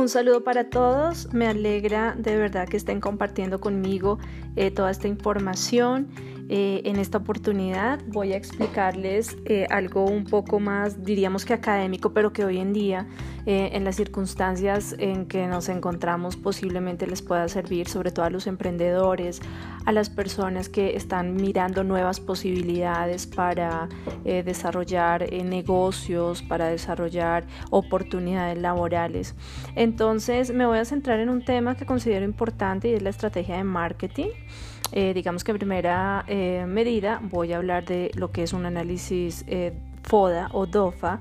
Un saludo para todos, me alegra de verdad que estén compartiendo conmigo eh, toda esta información. Eh, en esta oportunidad voy a explicarles eh, algo un poco más, diríamos que académico, pero que hoy en día, eh, en las circunstancias en que nos encontramos, posiblemente les pueda servir, sobre todo a los emprendedores, a las personas que están mirando nuevas posibilidades para desarrollar negocios, para desarrollar oportunidades laborales. Entonces, me voy a centrar en un tema que considero importante y es la estrategia de marketing. Eh, digamos que en primera eh, medida voy a hablar de lo que es un análisis eh, FODA o DOFA,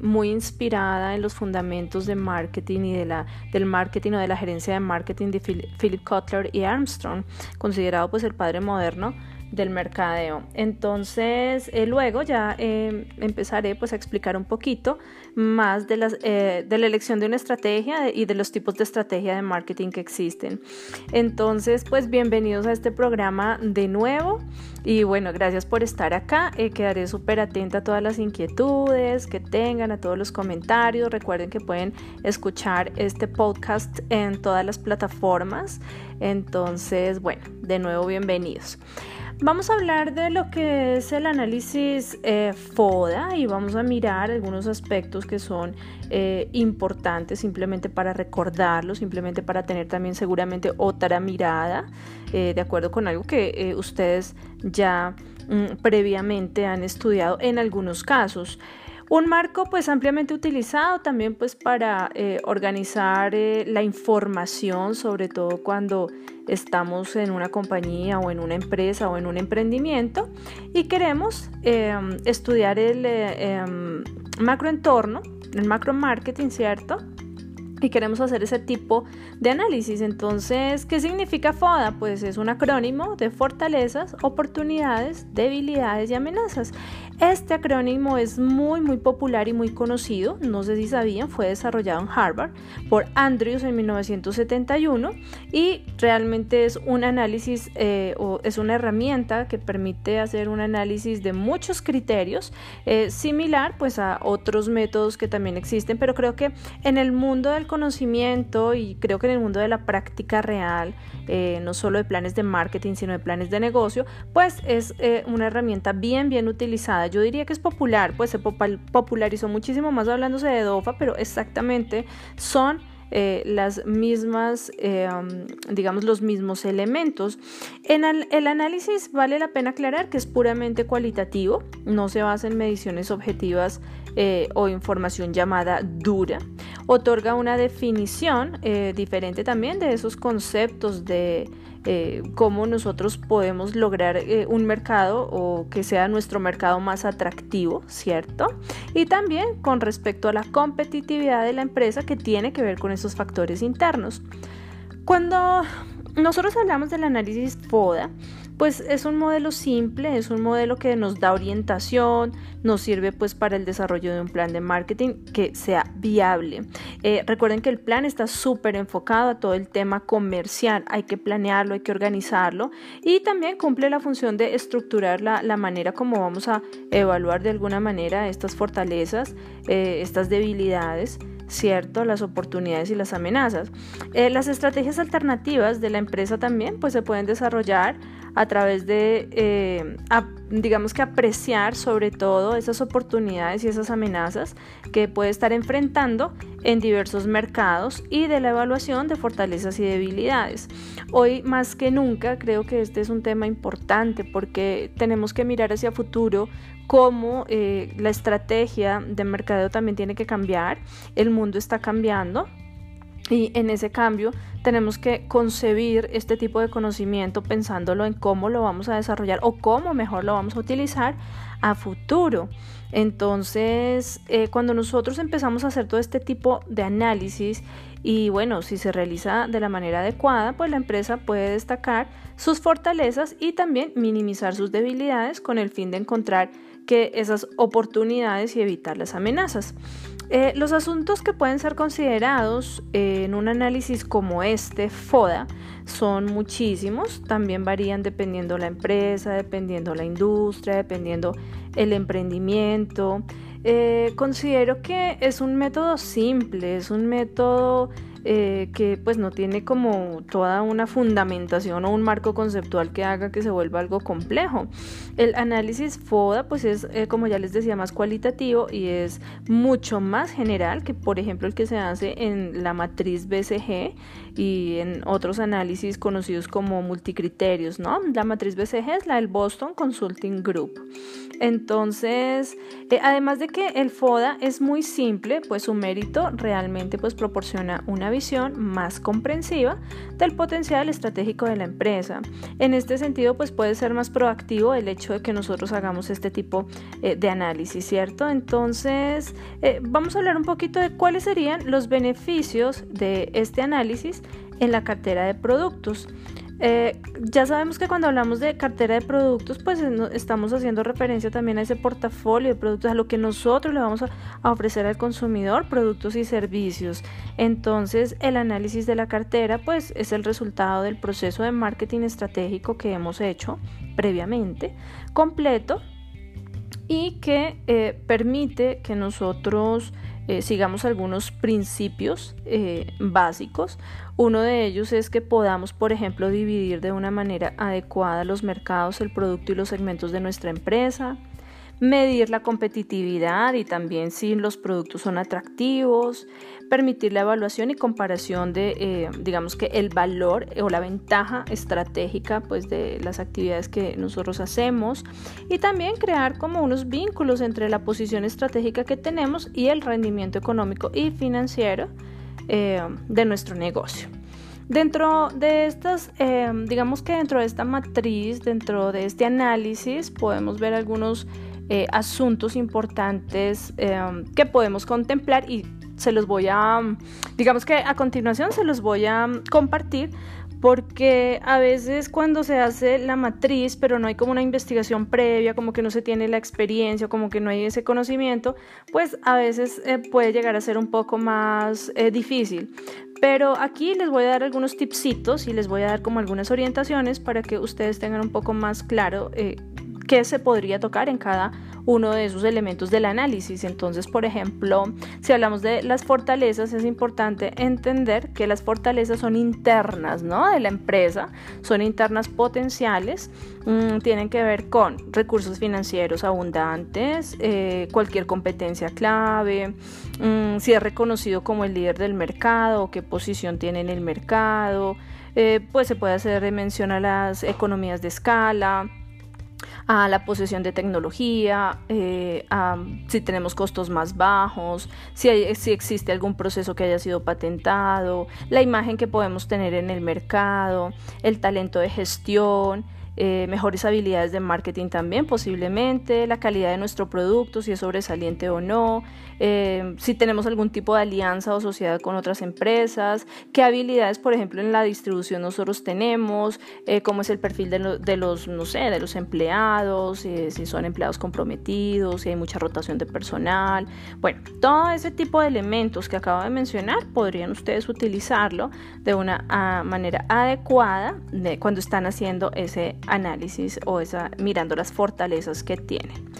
muy inspirada en los fundamentos de marketing y de la, del marketing o de la gerencia de marketing de Philip Kotler y Armstrong, considerado pues el padre moderno del mercadeo. Entonces, eh, luego ya eh, empezaré pues a explicar un poquito más de, las, eh, de la elección de una estrategia y de los tipos de estrategia de marketing que existen. Entonces, pues bienvenidos a este programa de nuevo y bueno, gracias por estar acá. quedaré súper atenta a todas las inquietudes que tengan, a todos los comentarios. Recuerden que pueden escuchar este podcast en todas las plataformas. Entonces, bueno, de nuevo bienvenidos. Vamos a hablar de lo que es el análisis eh, FODA y vamos a mirar algunos aspectos que son eh, importantes simplemente para recordarlo, simplemente para tener también seguramente otra mirada eh, de acuerdo con algo que ustedes ya mm, previamente han estudiado en algunos casos. Un marco pues ampliamente utilizado también pues para eh, organizar eh, la información, sobre todo cuando estamos en una compañía o en una empresa o en un emprendimiento y queremos em, estudiar el eh, em, macroentorno, el macro marketing, ¿cierto? y queremos hacer ese tipo de análisis. Entonces, ¿qué significa FODA? Pues es un acrónimo de fortalezas, oportunidades, debilidades y amenazas. Este acrónimo es muy muy popular y muy conocido, no sé si sabían, fue desarrollado en Harvard por Andrews en 1971 y realmente es un análisis eh, o es una herramienta que permite hacer un análisis de muchos criterios, eh, similar pues a otros métodos que también existen, pero creo que en el mundo del conocimiento y creo que en el mundo de la práctica real, eh, no solo de planes de marketing, sino de planes de negocio, pues es una herramienta bien bien utilizada yo diría que es popular, pues se popularizó muchísimo más hablándose de DOFA, pero exactamente son eh, las mismas, eh, digamos, los mismos elementos. En el, análisis vale la pena aclarar que es puramente cualitativo, no se basa en mediciones objetivas eh, o información llamada dura. Otorga una definición diferente también de esos conceptos de eh, cómo nosotros podemos lograr eh, un mercado o que sea nuestro mercado más atractivo, ¿cierto? Y también con respecto a la competitividad de la empresa que tiene que ver con esos factores internos. Cuando nosotros hablamos del análisis FODA, pues es un modelo simple, es un modelo que nos da orientación, nos sirve pues para el desarrollo de un plan de marketing que sea viable. Eh, recuerden que el plan está súper enfocado a todo el tema comercial, hay que planearlo, hay que organizarlo y también cumple la función de estructurar la, manera como vamos a evaluar de alguna manera estas fortalezas, eh, estas debilidades. ¿cierto? Las oportunidades y las amenazas. Eh, las estrategias alternativas de la empresa también pues se pueden desarrollar a través de, eh, digamos que apreciar sobre todo esas oportunidades y esas amenazas que puede estar enfrentando en diversos mercados y de la evaluación de fortalezas y debilidades. Hoy más que nunca creo que este es un tema importante porque tenemos que mirar hacia futuro cómo eh, la estrategia de mercadeo también tiene que cambiar, el mundo está cambiando y en ese cambio tenemos que concebir este tipo de conocimiento pensándolo en cómo lo vamos a desarrollar o cómo mejor lo vamos a utilizar a futuro. Entonces, eh, cuando nosotros empezamos a hacer todo este tipo de análisis y bueno, si se realiza de la manera adecuada, pues la empresa puede destacar sus fortalezas y también minimizar sus debilidades con el fin de encontrar que esas oportunidades y evitar las amenazas. Eh, los asuntos que pueden ser considerados eh, en un análisis como este, FODA, son muchísimos, también varían dependiendo la empresa, dependiendo la industria, dependiendo el emprendimiento. Eh, considero que es un método simple, es un método eh, que pues no tiene como toda una fundamentación o un marco conceptual que haga que se vuelva algo complejo. El análisis FODA pues es eh, como ya les decía más cualitativo y es mucho más general que por ejemplo el que se hace en la matriz BCG y en otros análisis conocidos como multicriterios, ¿no? La matriz BCG es la del Boston Consulting Group. Entonces, eh, además de que el FODA es muy simple, pues su mérito realmente pues proporciona una visión más comprensiva del potencial estratégico de la empresa. En este sentido, pues puede ser más proactivo el hecho de que nosotros hagamos este tipo eh, de análisis, ¿cierto? Entonces, eh, vamos a hablar un poquito de cuáles serían los beneficios de este análisis en la cartera de productos. Eh, ya sabemos que cuando hablamos de cartera de productos, pues estamos haciendo referencia también a ese portafolio de productos, a lo que nosotros le vamos a, ofrecer al consumidor, productos y servicios. Entonces, el análisis de la cartera, pues es el resultado del proceso de marketing estratégico que hemos hecho previamente, completo y que eh, permite que nosotros eh, sigamos algunos principios eh, básicos. Uno de ellos es que podamos, por ejemplo, dividir de una manera adecuada los mercados, el producto y los segmentos de nuestra empresa medir la competitividad y también si los productos son atractivos, permitir la evaluación y comparación de, eh, digamos que el valor o la ventaja estratégica pues de las actividades que nosotros hacemos y también crear como unos vínculos entre la posición estratégica que tenemos y el rendimiento económico y financiero eh, de nuestro negocio. Dentro de estas, eh, digamos que dentro de esta matriz, dentro de este análisis, podemos ver algunos asuntos importantes que podemos contemplar y se los voy a, digamos que a continuación se los voy a compartir porque a veces cuando se hace la matriz, pero no hay como una investigación previa, como que no se tiene la experiencia, como que no hay ese conocimiento, pues a veces eh, puede llegar a ser un poco más eh, difícil. Pero aquí les voy a dar algunos tipsitos y les voy a dar como algunas orientaciones para que ustedes tengan un poco más claro qué se podría tocar en cada uno de esos elementos del análisis. Entonces, por ejemplo, si hablamos de las fortalezas, es importante entender que las fortalezas son internas, ¿no? De la empresa, son internas potenciales, mm, tienen que ver con recursos financieros abundantes, eh, cualquier competencia clave, mm, si es reconocido como el líder del mercado, qué posición tiene en el mercado, eh, pues se puede hacer mención a las economías de escala, a la posesión de tecnología, eh, si tenemos costos más bajos, si, si existe algún proceso que haya sido patentado, la imagen que podemos tener en el mercado, el talento de gestión, eh, mejores habilidades de marketing también posiblemente, la calidad de nuestro producto, si es sobresaliente o no, eh, si tenemos algún tipo de alianza o sociedad con otras empresas, qué habilidades, por ejemplo, en la distribución nosotros tenemos, eh, cómo es el perfil de, de, los, no sé, de los empleados, si son empleados comprometidos, si hay mucha rotación de personal. Bueno, todo ese tipo de elementos que acabo de mencionar podrían ustedes utilizarlo de una ah, manera adecuada de, cuando están haciendo ese análisis o esa, mirando las fortalezas que tienen.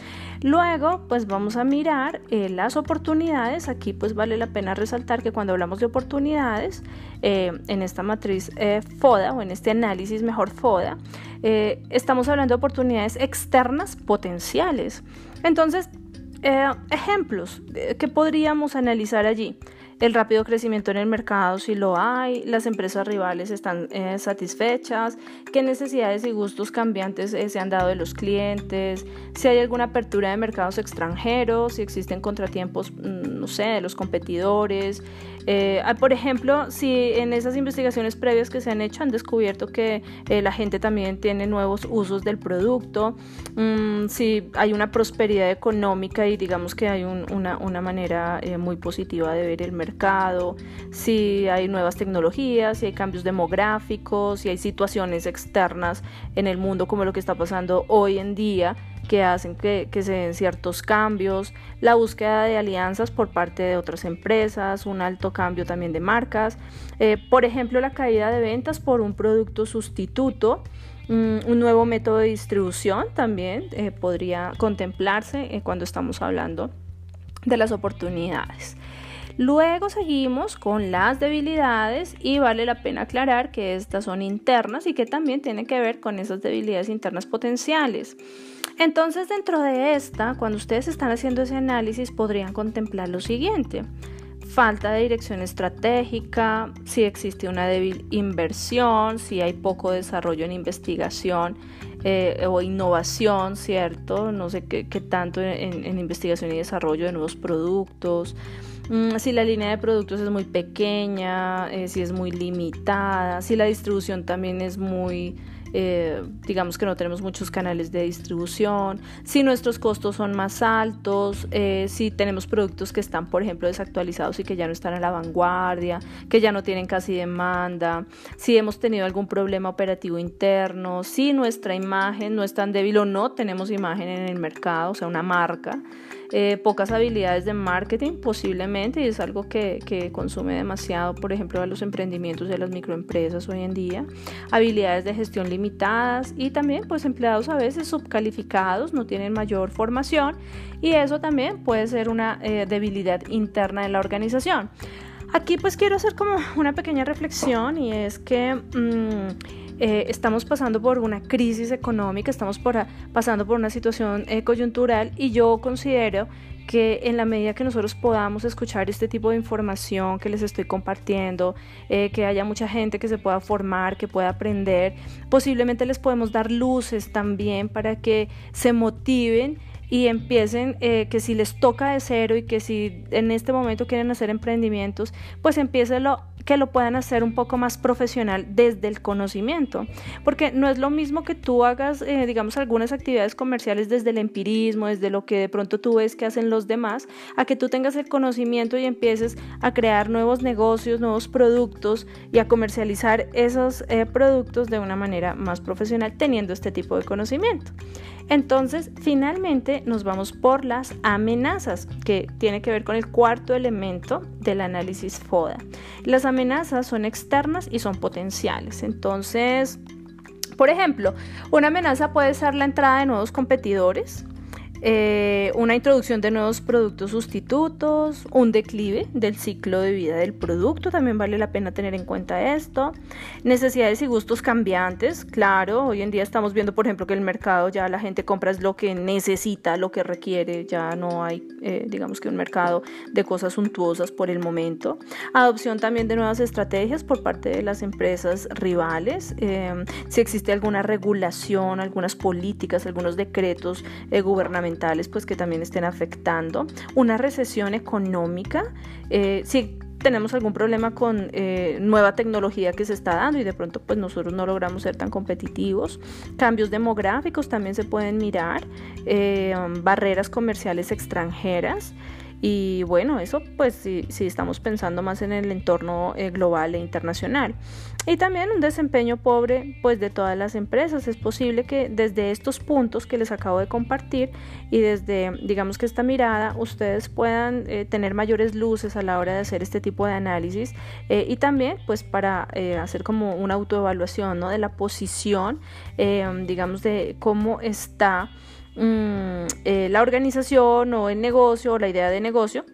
Luego, pues vamos a mirar eh, las oportunidades. Aquí pues vale la pena resaltar que cuando hablamos de oportunidades, eh, en esta matriz eh, FODA o en este análisis mejor FODA, estamos hablando de oportunidades externas potenciales. Entonces, ejemplos que podríamos analizar allí el rápido crecimiento en el mercado si lo hay, las empresas rivales están eh, satisfechas, qué necesidades y gustos cambiantes eh, se han dado de los clientes, si hay alguna apertura de mercados extranjeros, si existen contratiempos, mm, no sé, de los competidores. Eh, ah, por ejemplo, si en esas investigaciones previas que se han hecho han descubierto que la gente también tiene nuevos usos del producto, mm, si hay una prosperidad económica y digamos que hay una, una, manera muy positiva de ver el mercado si hay nuevas tecnologías, si hay cambios demográficos, si hay situaciones externas en el mundo como lo que está pasando hoy en día que hacen que, se den ciertos cambios, la búsqueda de alianzas por parte de otras empresas, un alto cambio también de marcas, eh, por ejemplo la caída de ventas por un producto sustituto, mm, un nuevo método de distribución también eh, podría contemplarse eh, cuando estamos hablando de las oportunidades. Luego seguimos con las debilidades y vale la pena aclarar que estas son internas y que también tienen que ver con esas debilidades internas potenciales. Entonces dentro de esta, cuando ustedes están haciendo ese análisis, podrían contemplar lo siguiente. Falta de dirección estratégica, si existe una débil inversión, si hay poco desarrollo en investigación eh, o innovación, ¿cierto? No sé qué, tanto en investigación y desarrollo de nuevos productos. Mm, si la línea de productos es muy pequeña, eh, si es muy limitada, si la distribución también es muy, eh, digamos que no tenemos muchos canales de distribución, si nuestros costos son más altos, eh, si tenemos productos que están, por ejemplo, desactualizados y que ya no están a la vanguardia, que ya no tienen casi demanda, si hemos tenido algún problema operativo interno, si nuestra imagen no es tan débil o no tenemos imagen en el mercado, o sea, una marca. Eh, pocas habilidades de marketing posiblemente y es algo que, consume demasiado, por ejemplo, a los emprendimientos de las microempresas hoy en día, habilidades de gestión limitadas y también pues empleados a veces subcalificados, no tienen mayor formación y eso también puede ser una eh, debilidad interna de la organización. Aquí pues quiero hacer como una pequeña reflexión y es que... Mm, eh, estamos pasando por una crisis económica, estamos pasando por una situación eh, coyuntural y yo considero que en la medida que nosotros podamos escuchar este tipo de información que les estoy compartiendo, eh, que haya mucha gente que se pueda formar, que pueda aprender, posiblemente les podemos dar luces también para que se motiven y empiecen, eh, que si les toca de cero y que si en este momento quieren hacer emprendimientos, pues empiecen que lo puedan hacer un poco más profesional desde el conocimiento, porque no es lo mismo que tú hagas, eh, digamos, algunas actividades comerciales desde el empirismo, desde lo que de pronto tú ves que hacen los demás, a que tú tengas el conocimiento y empieces a crear nuevos negocios, nuevos productos y a comercializar esos eh, productos de una manera más profesional teniendo este tipo de conocimiento. Entonces, finalmente nos vamos por las amenazas, que tiene que ver con el cuarto elemento del análisis FODA. Las amenazas son externas y son potenciales. Entonces, por ejemplo, una amenaza puede ser la entrada de nuevos competidores, eh, una introducción de nuevos productos sustitutos, un declive del ciclo de vida del producto, también vale la pena tener en cuenta esto, necesidades y gustos cambiantes, claro, hoy en día estamos viendo por ejemplo que el mercado ya la gente compra es lo que necesita, lo que requiere, ya no hay eh, digamos que un mercado de cosas suntuosas por el momento, adopción también de nuevas estrategias por parte de las empresas rivales, eh, si existe alguna regulación, algunas políticas, algunos decretos gubernamentales, pues que también estén afectando, una recesión económica, eh, si tenemos algún problema con eh, nueva tecnología que se está dando y de pronto pues nosotros no logramos ser tan competitivos. Cambios demográficos también se pueden mirar, eh, barreras comerciales extranjeras. Y bueno, eso pues si, estamos pensando más en el entorno eh, global e internacional. Y también un desempeño pobre pues de todas las empresas. Es posible que desde estos puntos que les acabo de compartir y desde digamos que esta mirada ustedes puedan eh, tener mayores luces a la hora de hacer este tipo de análisis eh, y también pues para hacer como una autoevaluación ¿no? de la posición digamos de cómo está Mm, eh, la organización o el negocio o la idea de negocio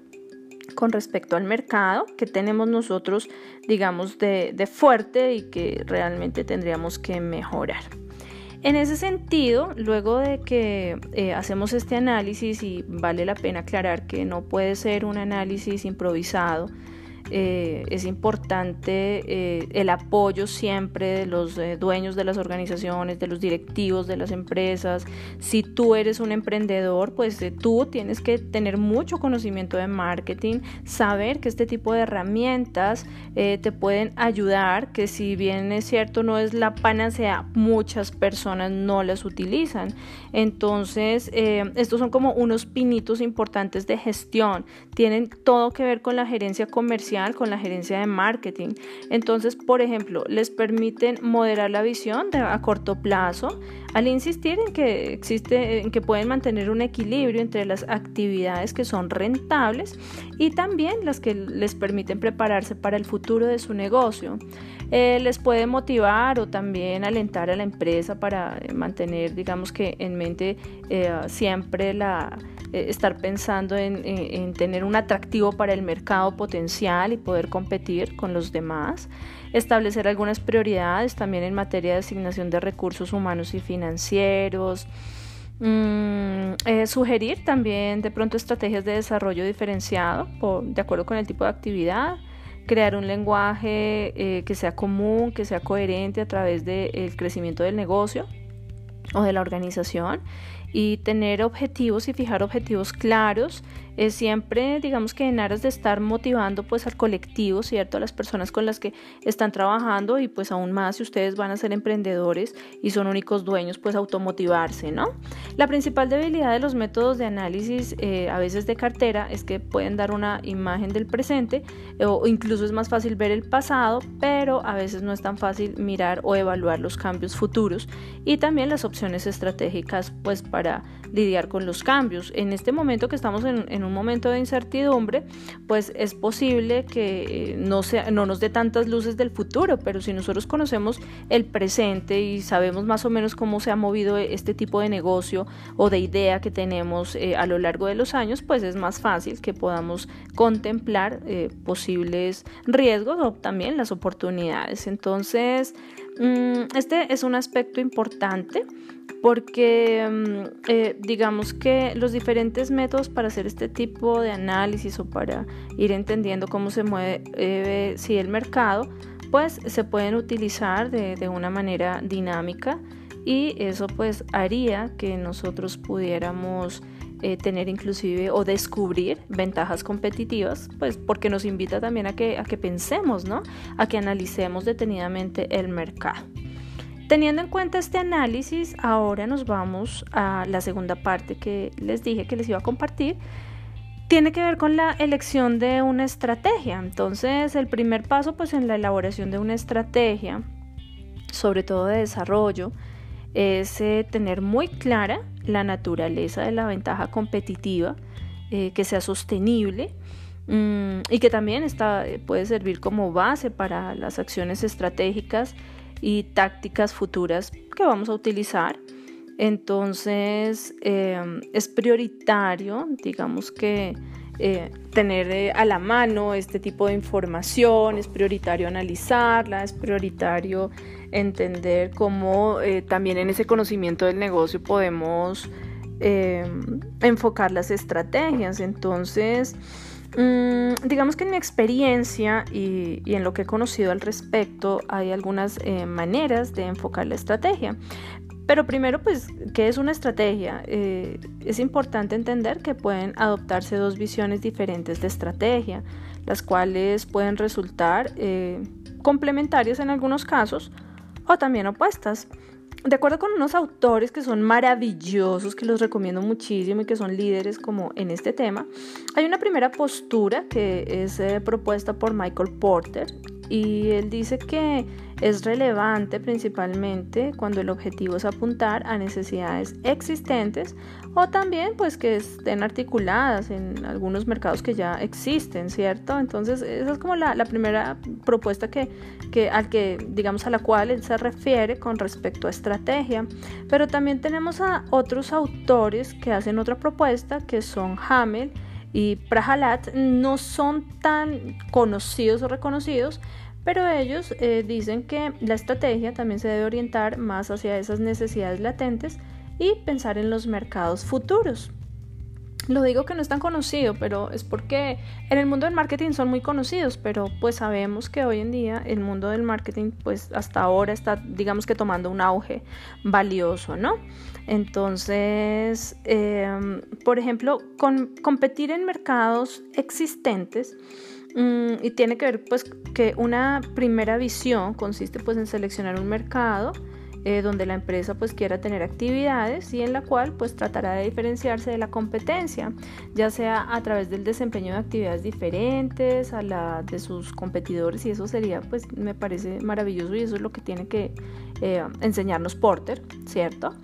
con respecto al mercado que tenemos nosotros, digamos, de, fuerte y que realmente tendríamos que mejorar. En ese sentido, luego de que eh, hacemos este análisis, y vale la pena aclarar que no puede ser un análisis improvisado, eh, es importante eh, el apoyo siempre de los eh, dueños de las organizaciones, de los directivos de las empresas. Si tú eres un emprendedor, pues tú tienes que tener mucho conocimiento de marketing, saber que este tipo de herramientas te pueden ayudar, que si bien es cierto no es la panacea, muchas personas no las utilizan. Entonces, estos son como unos pinitos importantes de gestión. Tienen todo que ver con la gerencia comercial con la gerencia de marketing. Entonces, por ejemplo, les permiten moderar la visión a corto plazo al insistir en que existe, en que pueden mantener un equilibrio entre las actividades que son rentables y también las que les permiten prepararse para el futuro de su negocio. Eh, les puede motivar o también alentar a la empresa para mantener, digamos que en mente eh, siempre la eh, estar pensando en, en, tener un atractivo para el mercado potencial y poder competir con los demás. Establecer algunas prioridades también en materia de asignación de recursos humanos y financieros. Mm, eh, sugerir también de pronto estrategias de desarrollo diferenciado de acuerdo con el tipo de actividad, crear un lenguaje eh, que sea común, que sea coherente a través del crecimiento del negocio o de la organización y tener objetivos y fijar objetivos claros es siempre digamos que en aras de estar motivando pues al colectivo cierto a las personas con las que están trabajando y pues aún más si ustedes van a ser emprendedores y son únicos dueños pues automotivarse no la principal debilidad de los métodos de análisis eh, a veces de cartera es que pueden dar una imagen del presente o incluso es más fácil ver el pasado pero a veces no es tan fácil mirar o evaluar los cambios futuros y también las opciones estratégicas pues para para lidiar con los cambios. En este momento que estamos en, un momento de incertidumbre, pues es posible que eh, no, sea, no nos dé tantas luces del futuro, pero si nosotros conocemos el presente y sabemos más o menos cómo se ha movido este tipo de negocio o de idea que tenemos eh, a lo largo de los años, pues es más fácil que podamos contemplar eh, posibles riesgos o también las oportunidades. Entonces, mm, este es un aspecto importante porque mm, eh, digamos que los diferentes métodos para hacer este tipo de análisis o para ir entendiendo cómo se mueve eh, si el mercado, pues se pueden utilizar de, una manera dinámica y eso pues haría que nosotros pudiéramos eh, tener inclusive o descubrir ventajas competitivas, pues porque nos invita también a que, a que pensemos, ¿no? A que analicemos detenidamente el mercado. Teniendo en cuenta este análisis, ahora nos vamos a la segunda parte que les dije que les iba a compartir. Tiene que ver con la elección de una estrategia. Entonces, el primer paso pues en la elaboración de una estrategia, sobre todo de desarrollo, es eh, tener muy clara la naturaleza de la ventaja competitiva, eh, que sea sostenible mm, y que también está, puede servir como base para las acciones estratégicas y tácticas futuras que vamos a utilizar. Entonces em, es prioritario, digamos que eh, tener eh, a la mano este tipo de información, es prioritario analizarla, es prioritario entender cómo eh, también en ese conocimiento del negocio podemos em, enfocar las estrategias. Entonces, Mm, digamos que en mi experiencia y, en lo que he conocido al respecto hay algunas eh, maneras de enfocar la estrategia. Pero primero, pues, ¿qué es una estrategia? Eh, es importante entender que pueden adoptarse dos visiones diferentes de estrategia, las cuales pueden resultar eh, complementarias en algunos casos o también opuestas de acuerdo con unos autores que son maravillosos, que los recomiendo muchísimo y que son líderes como en este tema, hay una primera postura que es eh, propuesta por Michael Porter y él dice que es relevante principalmente cuando el objetivo es apuntar a necesidades existentes o también pues que estén articuladas en algunos mercados que ya existen, ¿cierto? Entonces esa es como la, primera propuesta que, que, al que digamos a la cual él se refiere con respecto a estrategia, pero también tenemos a otros autores que hacen otra propuesta que son Hamel y Prahalat no son tan conocidos o reconocidos, pero ellos eh, dicen que la estrategia también se debe orientar más hacia esas necesidades latentes y pensar en los mercados futuros. Lo digo que no es tan conocido, pero es porque en el mundo del marketing son muy conocidos, pero pues sabemos que hoy en día el mundo del marketing pues hasta ahora está digamos que tomando un auge valioso, ¿no? Entonces, em, por ejemplo, con, competir en mercados existentes y tiene que ver pues que una primera visión consiste pues en seleccionar un mercado eh, donde la empresa pues quiera tener actividades y en la cual pues tratará de diferenciarse de la competencia, ya sea a través del desempeño de actividades diferentes a la de sus competidores y eso sería pues me parece maravilloso y eso es lo que tiene que eh, enseñarnos Porter, ¿cierto?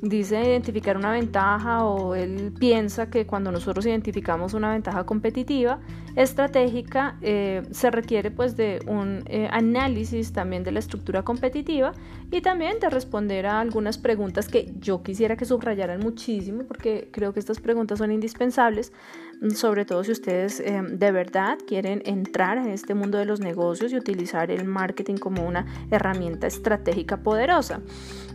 dice identificar una ventaja o él piensa que cuando nosotros identificamos una ventaja competitiva estratégica eh, se requiere pues de un eh, análisis también de la estructura competitiva y también de responder a algunas preguntas que yo quisiera que subrayaran muchísimo porque creo que estas preguntas son indispensables sobre todo si ustedes eh, de verdad quieren entrar en este mundo de los negocios y utilizar el marketing como una herramienta estratégica poderosa.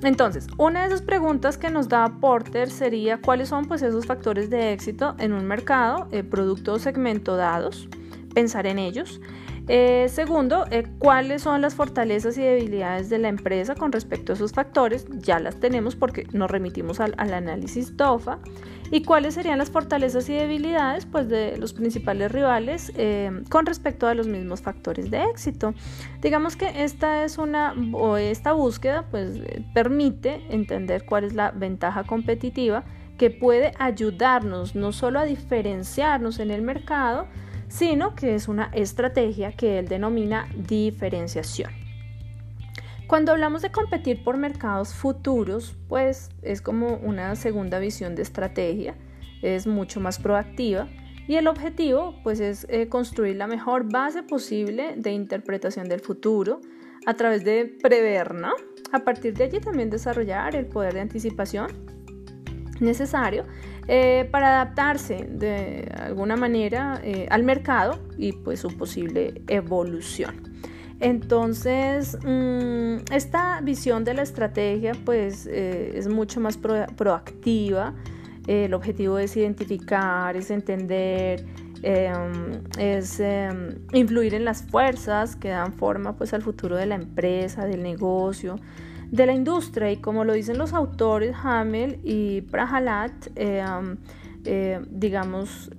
Entonces, una de esas preguntas que nos da Porter sería cuáles son pues esos factores de éxito en un mercado, eh, producto o segmento dados, pensar en ellos. Eh, segundo, cuáles son las fortalezas y debilidades de la empresa con respecto a esos factores, ya las tenemos porque nos remitimos al, al análisis DOFA y cuáles serían las fortalezas y debilidades pues, de los principales rivales eh, con respecto a los mismos factores de éxito. Digamos que esta es una o esta búsqueda pues permite entender cuál es la ventaja competitiva que puede ayudarnos no solo a diferenciarnos en el mercado, sino que es una estrategia que él denomina diferenciación. Cuando hablamos de competir por mercados futuros, pues es como una segunda visión de estrategia, es mucho más proactiva y el objetivo pues es eh, construir la mejor base posible de interpretación del futuro a través de prever, ¿no? A partir de allí también desarrollar el poder de anticipación necesario eh, para adaptarse de alguna manera eh, al mercado y pues su posible evolución. Entonces, mm, esta visión de la estrategia pues eh, es mucho más proactiva. el objetivo es identificar, es entender, em, es em, influir en las fuerzas que dan forma pues al futuro de la empresa, del negocio, de la industria. Y como lo dicen los autores Hamel y Prahalat, em, eh, digamos,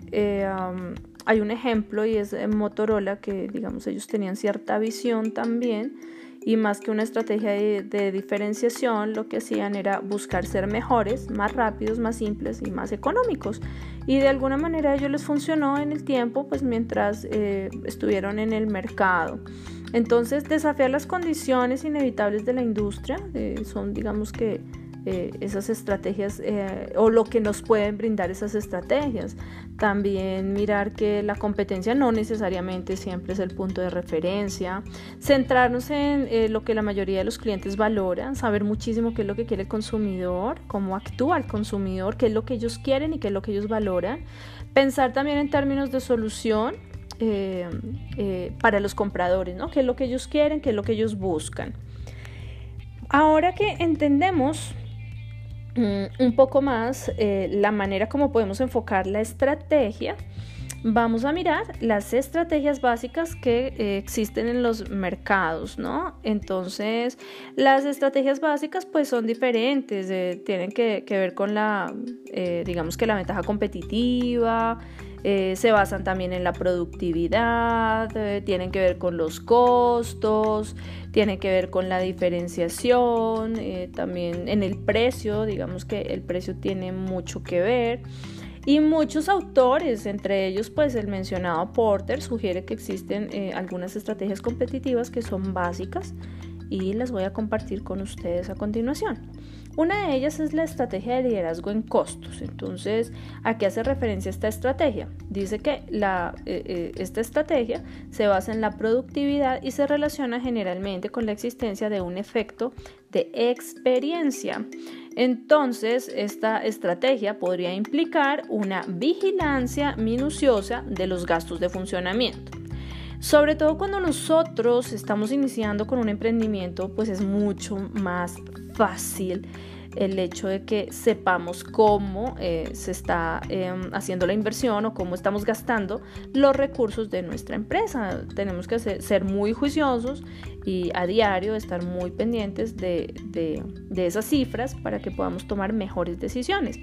hay un ejemplo y es Motorola que digamos ellos tenían cierta visión también y más que una estrategia de, diferenciación lo que hacían era buscar ser mejores, más rápidos, más simples y más económicos y de alguna manera a ellos les funcionó en el tiempo pues mientras eh, estuvieron en el mercado. Entonces desafiar las condiciones inevitables de la industria eh, son digamos que eh, esas estrategias eh, o lo que nos pueden brindar esas estrategias. También mirar que la competencia no necesariamente siempre es el punto de referencia. Centrarnos en eh, lo que la mayoría de los clientes valoran, saber muchísimo qué es lo que quiere el consumidor, cómo actúa el consumidor, qué es lo que ellos quieren y qué es lo que ellos valoran. Pensar también en términos de solución. para los compradores, ¿no? ¿Qué es lo que ellos quieren? ¿Qué es lo que ellos buscan? Ahora que entendemos un poco más eh, la manera como podemos enfocar la estrategia, vamos a mirar las estrategias básicas que eh, existen en los mercados, ¿no? Entonces, las estrategias básicas pues son diferentes, eh, tienen que, ver con la, digamos que la ventaja competitiva, eh, se basan también en la productividad, eh, tienen que ver con los costos, tienen que ver con la diferenciación, eh, también en el precio, digamos que el precio tiene mucho que ver. Y muchos autores, entre ellos pues el mencionado Porter, sugiere que existen algunas estrategias competitivas que son básicas y las voy a compartir con ustedes a continuación. Una de ellas es la estrategia de liderazgo en costos. Entonces, ¿a qué hace referencia esta estrategia? Dice que eh, eh, esta estrategia se basa en la productividad y se relaciona generalmente con la existencia de un efecto de experiencia. Entonces, esta estrategia podría implicar una vigilancia minuciosa de los gastos de funcionamiento. Sobre todo cuando nosotros estamos iniciando con un emprendimiento, pues es mucho más fácil el hecho de que sepamos cómo eh, se está em, haciendo la inversión o cómo estamos gastando los recursos de nuestra empresa. Tenemos que ser, muy juiciosos y a diario estar muy pendientes de, de esas cifras para que podamos tomar mejores decisiones.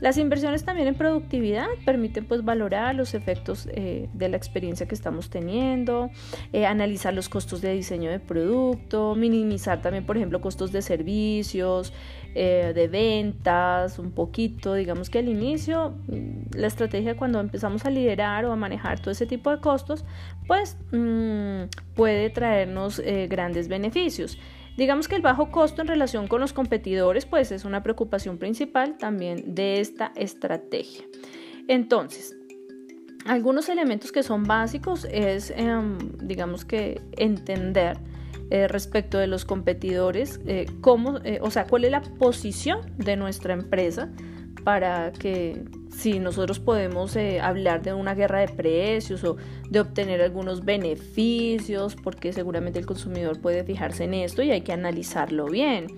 Las inversiones también en productividad permiten pues valorar los efectos eh, de la experiencia que estamos teniendo, eh, analizar los costos de diseño de producto, minimizar también por ejemplo costos de servicios, eh, de ventas, un poquito, digamos que al inicio mm, la estrategia cuando empezamos a liderar o a manejar todo ese tipo de costos pues mm, puede traernos grandes beneficios. Digamos que el bajo costo en relación con los competidores pues es una preocupación principal también de esta estrategia. Entonces, algunos elementos que son básicos es, em, digamos que, entender eh, respecto de los competidores, eh, cómo, eh, o sea, cuál es la posición de nuestra empresa para que si nosotros podemos eh, hablar de una guerra de precios o de obtener algunos beneficios, porque seguramente el consumidor puede fijarse en esto y hay que analizarlo bien.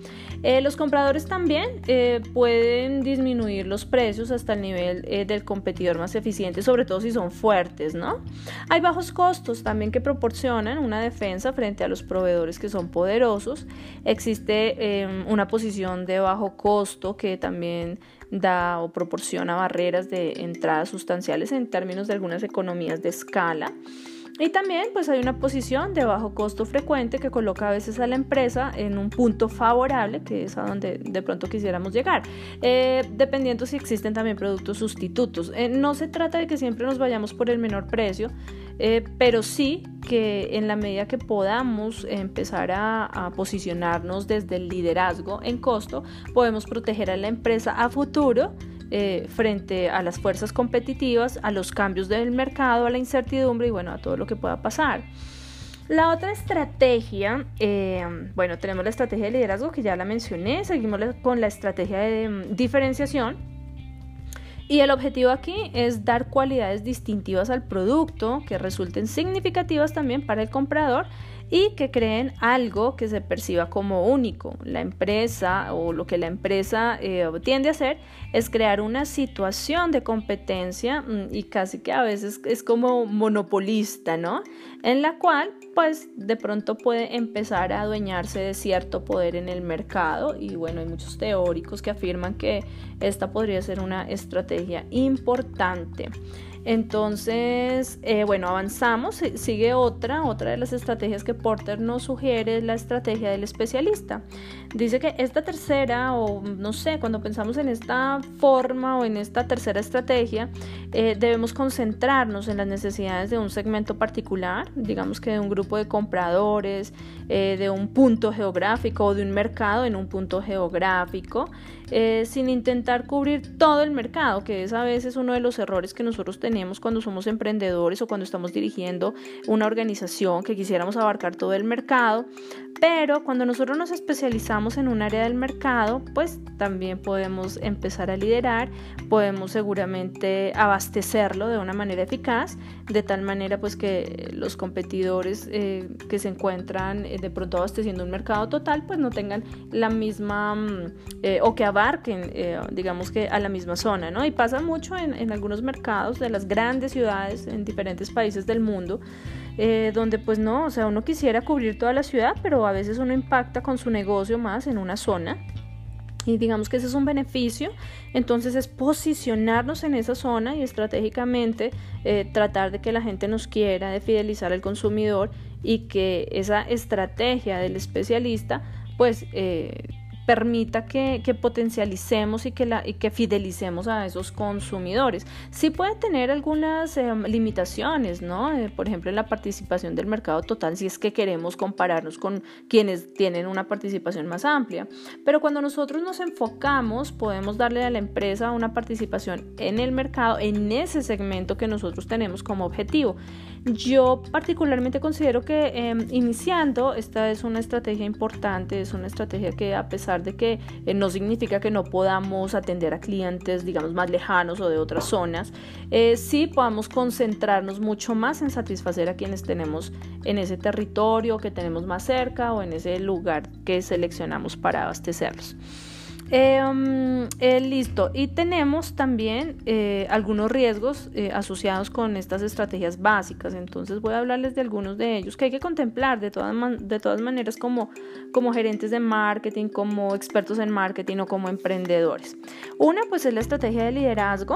Eh, los compradores también eh, pueden disminuir los precios hasta el nivel del competidor más eficiente, sobre todo si son fuertes, ¿no? Hay bajos costos también que proporcionan una defensa frente a los proveedores que son poderosos. Existe em, una posición de bajo costo que también da o proporciona barreras de entrada sustanciales en términos de algunas economías de escala. Y también pues hay una posición de bajo costo frecuente que coloca a veces a la empresa en un punto favorable, que es a donde de pronto quisiéramos llegar, eh, dependiendo si existen también productos sustitutos. Eh, no se trata de que siempre nos vayamos por el menor precio, eh, pero sí que en la medida que podamos empezar a, a, posicionarnos desde el liderazgo en costo, podemos proteger a la empresa a futuro eh, frente a las fuerzas competitivas, a los cambios del mercado, a la incertidumbre y bueno, a todo lo que pueda pasar. La otra estrategia, eh, bueno, tenemos la estrategia de liderazgo que ya la mencioné, seguimos con la estrategia de mm, diferenciación. Y el objetivo aquí es dar cualidades distintivas al producto que resulten significativas también para el comprador y que creen algo que se perciba como único. La empresa o lo que la empresa eh, tiende a hacer es crear una situación de competencia mm, y casi que a veces es como monopolista, ¿no? En la cual pues de pronto puede empezar a adueñarse de cierto poder en el mercado y bueno, hay muchos teóricos que afirman que esta podría ser una estrategia importante. Entonces, eh, bueno, avanzamos, sigue otra, otra de las estrategias que Porter nos sugiere es la estrategia del especialista. Dice que esta tercera, o no sé, cuando pensamos en esta forma o en esta tercera estrategia, eh, debemos concentrarnos en las necesidades de un segmento particular, digamos que de un grupo de compradores, eh, de un punto geográfico o de un mercado en un punto geográfico, sin intentar cubrir todo el mercado, que es a veces uno de los errores que nosotros tenemos cuando somos emprendedores o cuando estamos dirigiendo una organización que quisiéramos abarcar todo el mercado, pero cuando nosotros nos especializamos en un área del mercado, pues también podemos empezar a liderar, podemos seguramente abastecerlo de una manera eficaz, de tal manera pues que los competidores eh, que se encuentran eh, de pronto abasteciendo un mercado total, pues no tengan la misma mm, eh, o que abarquen, digamos que a la misma zona, ¿no? Y pasa mucho en, en algunos mercados de las grandes ciudades en diferentes países del mundo, donde pues no, o sea, uno quisiera cubrir toda la ciudad, pero a veces uno impacta con su negocio más en una zona. Y digamos que ese es un beneficio, entonces es posicionarnos en esa zona y estratégicamente eh, tratar de que la gente nos quiera, de fidelizar al consumidor y que esa estrategia del especialista pues eh, permita que, potencialicemos y que, fidelicemos a esos consumidores. Sí puede tener algunas em, limitaciones, ¿no? Eh, por ejemplo, en la participación del mercado total, si es que queremos compararnos con quienes tienen una participación más amplia. Pero cuando nosotros nos enfocamos, podemos darle a la empresa una participación en el mercado, en ese segmento que nosotros tenemos como objetivo. Yo particularmente considero que em, iniciando esta es una estrategia importante, es una estrategia que a pesar de que eh, no significa que no podamos atender a clientes, digamos, más lejanos o de otras zonas, eh, sí podamos concentrarnos mucho más en satisfacer a quienes tenemos en ese territorio que tenemos más cerca o en ese lugar que seleccionamos para abastecerlos. Em, eh, listo. Y tenemos también eh, algunos riesgos eh, asociados con estas estrategias básicas. Entonces voy a hablarles de algunos de ellos que hay que contemplar de todas, de todas maneras como, como gerentes de marketing, como expertos en marketing o como emprendedores. Una pues es la estrategia de liderazgo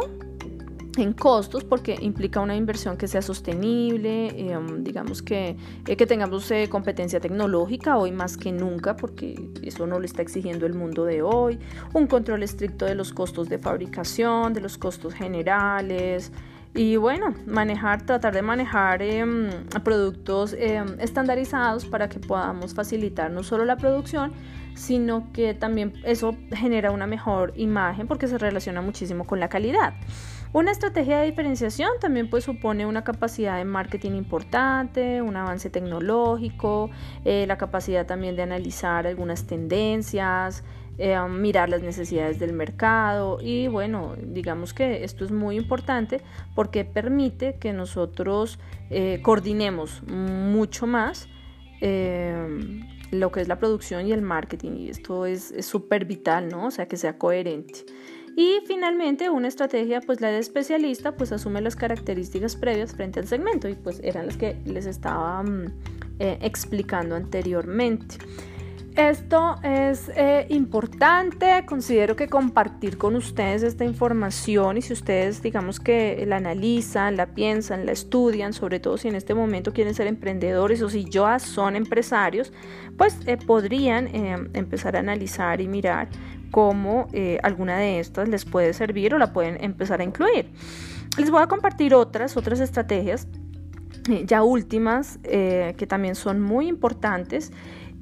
en costos porque implica una inversión que sea sostenible, em, digamos que, eh, que tengamos eh, competencia tecnológica hoy más que nunca porque eso no lo está exigiendo el mundo de hoy, un control estricto de los costos de fabricación, de los costos generales, y bueno, manejar, tratar de manejar em, productos em, estandarizados para que podamos facilitar no solo la producción, sino que también eso genera una mejor imagen porque se relaciona muchísimo con la calidad. Una estrategia de diferenciación también pues supone una capacidad de marketing importante, un avance tecnológico, eh, la capacidad también de analizar algunas tendencias, eh, mirar las necesidades del mercado y bueno, digamos que esto es muy importante porque permite que nosotros eh, coordinemos mucho más lo que es la producción y el marketing y esto es súper vital, ¿no? O sea, que sea coherente. Y finalmente una estrategia, pues la de especialista, pues asume las características previas frente al segmento y pues eran las que les estaba mm, eh, explicando anteriormente. Esto es eh, importante, considero que compartir con ustedes esta información y si ustedes digamos que la analizan, la piensan, la estudian, sobre todo si en este momento quieren ser emprendedores o si ya son empresarios, pues eh, podrían empezar a analizar y mirar cómo alguna de estas les puede servir o la pueden empezar a incluir. Les voy a compartir otras, otras estrategias ya últimas que también son muy importantes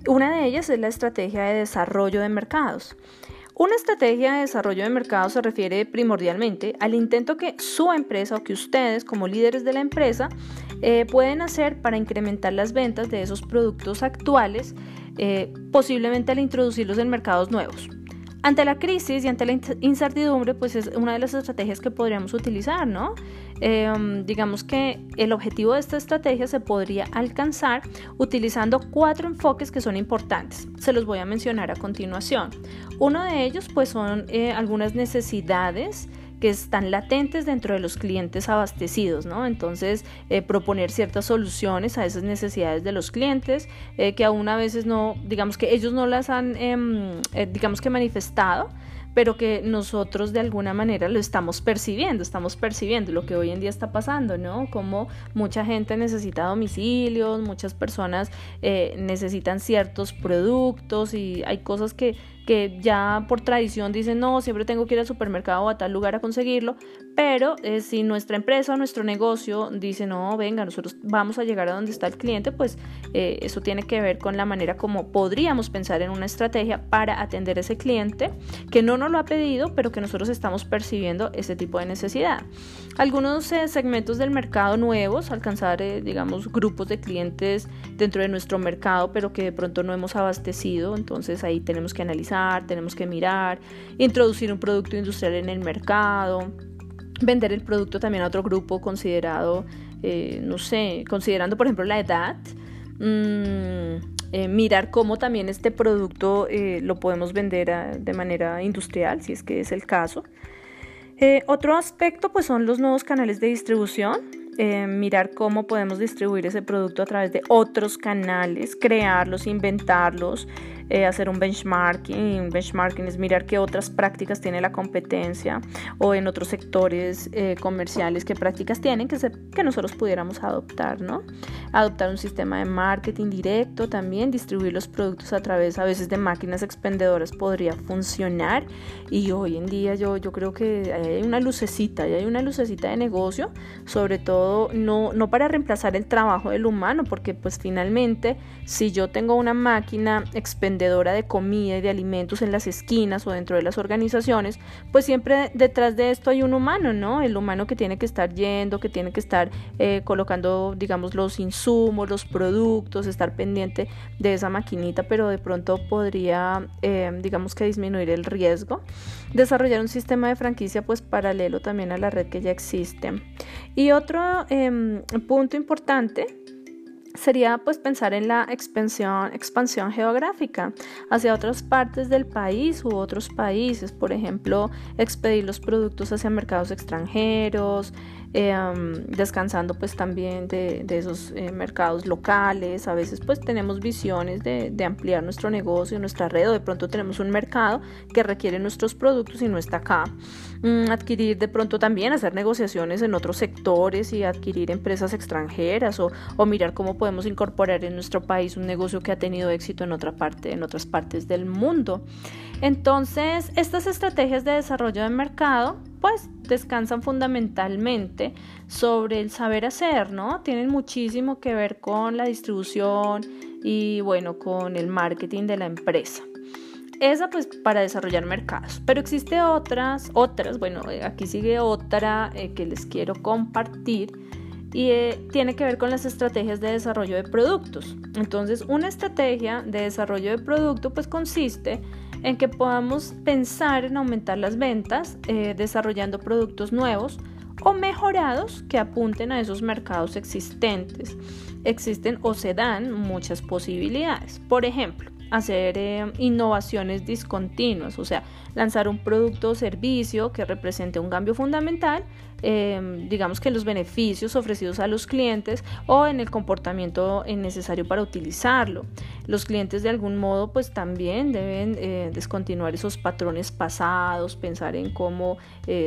una de ellas es la estrategia de desarrollo de mercados. Una estrategia de desarrollo de mercados se refiere primordialmente al intento que su empresa o que ustedes como líderes de la empresa eh, pueden hacer para incrementar las ventas de esos productos actuales, eh, posiblemente al introducirlos en mercados nuevos. Ante la crisis y ante la incertidumbre, pues es una de las estrategias que podríamos utilizar, ¿no? Em, digamos que el objetivo de esta estrategia se podría alcanzar utilizando cuatro enfoques que son importantes. Se los voy a mencionar a continuación. Uno de ellos, pues, son eh, algunas necesidades que están latentes dentro de los clientes abastecidos, ¿no? Entonces, eh, proponer ciertas soluciones a esas necesidades de los clientes eh, que aún a veces no, digamos que ellos no las han, em, eh, digamos que manifestado, pero que nosotros de alguna manera lo estamos percibiendo, estamos percibiendo lo que hoy en día está pasando, ¿no? Como mucha gente necesita domicilios, muchas personas necesitan ciertos productos y hay cosas que que ya por tradición dicen, no, siempre tengo que ir al supermercado o a tal lugar a conseguirlo, pero eh, si nuestra empresa o nuestro negocio dice, no, venga, nosotros vamos a llegar a donde está el cliente, pues eh, eso tiene que ver con la manera como podríamos pensar en una estrategia para atender a ese cliente que no nos lo ha pedido, pero que nosotros estamos percibiendo ese tipo de necesidad. Algunos eh, segmentos del mercado nuevos, alcanzar, digamos, grupos de clientes dentro de nuestro mercado, pero que de pronto no hemos abastecido, entonces ahí tenemos que analizar tenemos que mirar, introducir un producto industrial en el mercado, vender el producto también a otro grupo considerado, eh, no sé, considerando por ejemplo la edad. Mm, eh, mirar cómo también este producto eh, lo podemos vender de manera industrial, si es que es el caso. Otro aspecto pues son los nuevos canales de distribución, mirar cómo podemos distribuir ese producto a través de otros canales, crearlos, inventarlos, eh, hacer un benchmarking. Un benchmarking es mirar qué otras prácticas tiene la competencia o en otros sectores eh, comerciales qué prácticas tienen que, que nosotros pudiéramos adoptar, ¿no? Adoptar un sistema de marketing directo también, distribuir los productos a través a veces de máquinas expendedoras podría funcionar y hoy en día yo, yo creo que hay una lucecita, hay una lucecita de negocio, sobre todo no, no para reemplazar el trabajo del humano, porque pues finalmente si yo tengo una máquina expendedora vendedora de comida y de alimentos en las esquinas o dentro de las organizaciones, pues siempre detrás de esto hay un humano, ¿no? El humano que tiene que estar yendo, que tiene que estar eh, colocando, digamos, los insumos, los productos, estar pendiente de esa maquinita, pero de pronto podría, eh, digamos que disminuir el riesgo. Desarrollar un sistema de franquicia, pues paralelo también a la red que ya existe. Y otro em, punto importante sería pues pensar en la expansión, expansión geográfica hacia otras partes del país u otros países, por ejemplo, expedir los productos hacia mercados extranjeros, Em, descansando pues también de, esos eh, mercados locales. A veces pues tenemos visiones de, ampliar nuestro negocio, nuestra red o de pronto tenemos un mercado que requiere nuestros productos y no está acá. Mm, adquirir de pronto también, hacer negociaciones en otros sectores y adquirir empresas extranjeras o, o mirar cómo podemos incorporar en nuestro país un negocio que ha tenido éxito en otra parte, en otras partes del mundo. Entonces, estas estrategias de desarrollo de mercado pues descansan fundamentalmente sobre el saber hacer, ¿no? Tienen muchísimo que ver con la distribución y bueno, con el marketing de la empresa. Esa pues para desarrollar mercados. Pero existe otras, otras, bueno, eh, aquí sigue otra eh, que les quiero compartir y eh, tiene que ver con las estrategias de desarrollo de productos. Entonces, una estrategia de desarrollo de producto pues consiste en que podamos pensar en aumentar las ventas desarrollando productos nuevos o mejorados que apunten a esos mercados existentes. Existen o se dan muchas posibilidades. Por ejemplo, hacer eh, innovaciones discontinuas, o sea, lanzar un producto o servicio que represente un cambio fundamental, eh, digamos que los beneficios ofrecidos a los clientes o en el comportamiento necesario para utilizarlo. Los clientes de algún modo pues también deben eh, descontinuar esos patrones pasados, pensar en cómo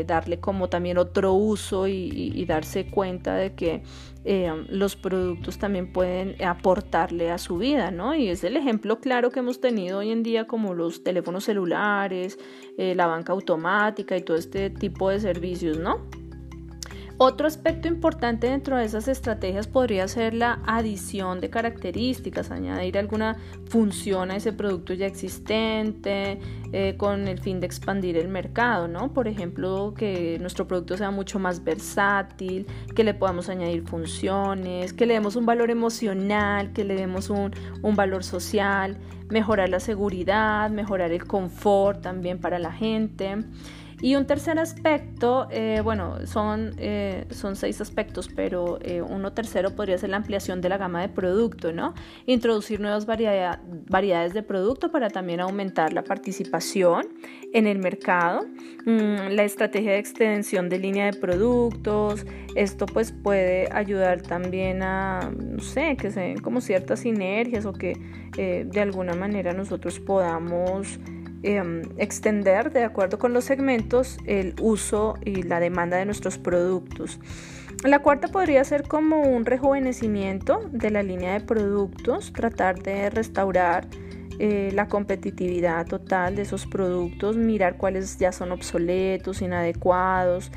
darle como también otro uso y darse cuenta de que eh, los productos también pueden aportarle a su vida, ¿no? Y es el ejemplo claro que hemos tenido hoy en día como los teléfonos celulares, eh, la banca automática y todo este tipo de servicios, ¿no? Otro aspecto importante dentro de esas estrategias podría ser la adición de características, añadir alguna función a ese producto ya existente eh, con el fin de expandir el mercado, ¿no? Por ejemplo, que nuestro producto sea mucho más versátil, que le podamos añadir funciones, que le demos un valor emocional, que le demos un, un valor social, mejorar la seguridad, mejorar el confort también para la gente. Y un tercer aspecto, eh, bueno, son, eh, son seis aspectos, pero eh, uno tercero podría ser la ampliación de la gama de producto, ¿no? Introducir nuevas variedades de producto para también aumentar la participación en el mercado. Mm, la estrategia de extensión de línea de productos, esto pues puede ayudar también a, no sé, que se den como ciertas sinergias o que de alguna manera nosotros podamos Em, extender de acuerdo con los segmentos el uso y la demanda de nuestros productos. La cuarta podría ser como un rejuvenecimiento de la línea de productos, tratar de restaurar eh, la competitividad total de esos productos, mirar cuáles ya son obsoletos, inadecuados,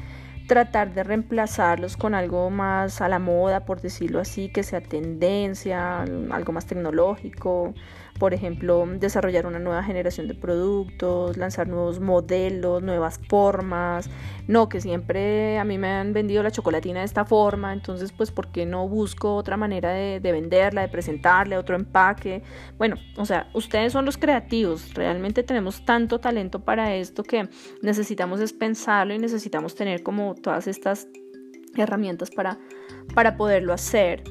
tratar de reemplazarlos con algo más a la moda, por decirlo así, que sea tendencia, algo más tecnológico, por ejemplo, desarrollar una nueva generación de productos, lanzar nuevos modelos, nuevas formas. No, que siempre a mí me han vendido la chocolatina de esta forma, entonces pues ¿por qué no busco otra manera de, venderla, de presentarle otro empaque? Bueno, o sea, ustedes son los creativos, realmente tenemos tanto talento para esto que necesitamos es pensarlo y necesitamos tener como todas estas herramientas para, para poderlo hacer.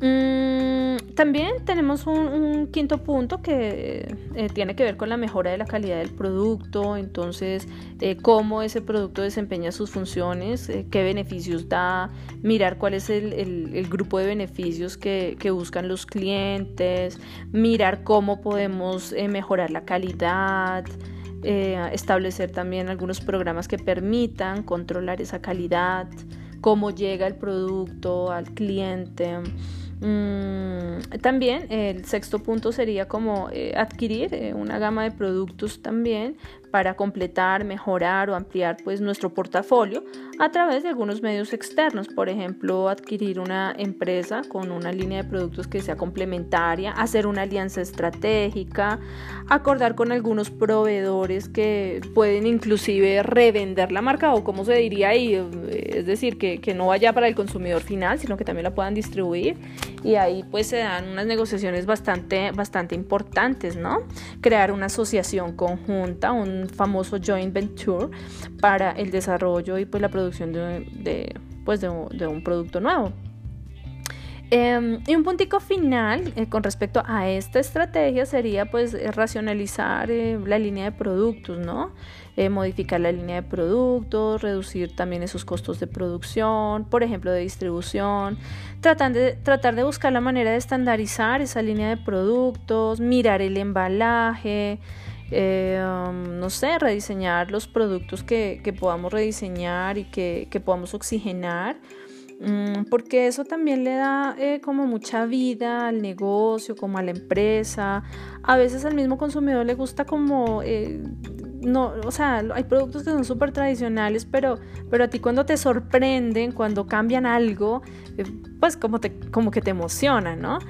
Mm, también tenemos un, quinto punto que eh, tiene que ver con la mejora de la calidad del producto, entonces eh, cómo ese producto desempeña sus funciones, eh, qué beneficios da, mirar cuál es el, grupo de beneficios que, que, buscan los clientes, mirar cómo podemos mejorar la calidad. establecer también algunos programas que permitan controlar esa calidad, cómo llega el producto al cliente. Mm, también el sexto punto sería como eh, adquirir eh, una gama de productos también para completar, mejorar o ampliar pues nuestro portafolio a través de algunos medios externos, por ejemplo, adquirir una empresa con una línea de productos que sea complementaria, hacer una alianza estratégica, acordar con algunos proveedores que pueden inclusive revender la marca o como se diría ahí, es decir, que, que no vaya para el consumidor final, sino que también la puedan distribuir y ahí pues se dan unas negociaciones bastante, bastante importantes, ¿no? Crear una asociación conjunta, un famoso joint venture para el desarrollo y pues la producción de, pues de, un producto nuevo. Em, y un puntico final eh, con respecto a esta estrategia sería pues eh, racionalizar eh, la línea de productos, ¿no? modificar la línea de productos, reducir también esos costos de producción, por ejemplo de distribución, tratar de, tratar de buscar la manera de estandarizar esa línea de productos, mirar el embalaje, eh, um, no sé, rediseñar los productos que, podamos rediseñar y que, podamos oxigenar, mm, porque eso también le da eh, como mucha vida al negocio, como a la empresa. A veces al mismo consumidor le gusta como... Eh, no, o sea, hay productos que son súper tradicionales, pero, pero a ti cuando te sorprenden, cuando cambian algo, pues como, te, como que te emociona, ¿no?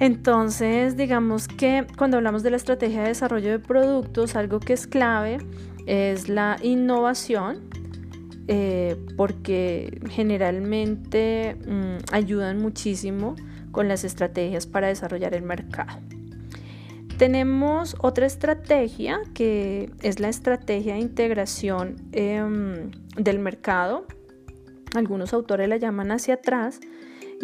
Entonces, digamos que cuando hablamos de la estrategia de desarrollo de productos, algo que es clave es la innovación, eh, porque generalmente mm, ayudan muchísimo con las estrategias para desarrollar el mercado. Tenemos otra estrategia que es la estrategia de integración em, del mercado. Algunos autores la llaman hacia atrás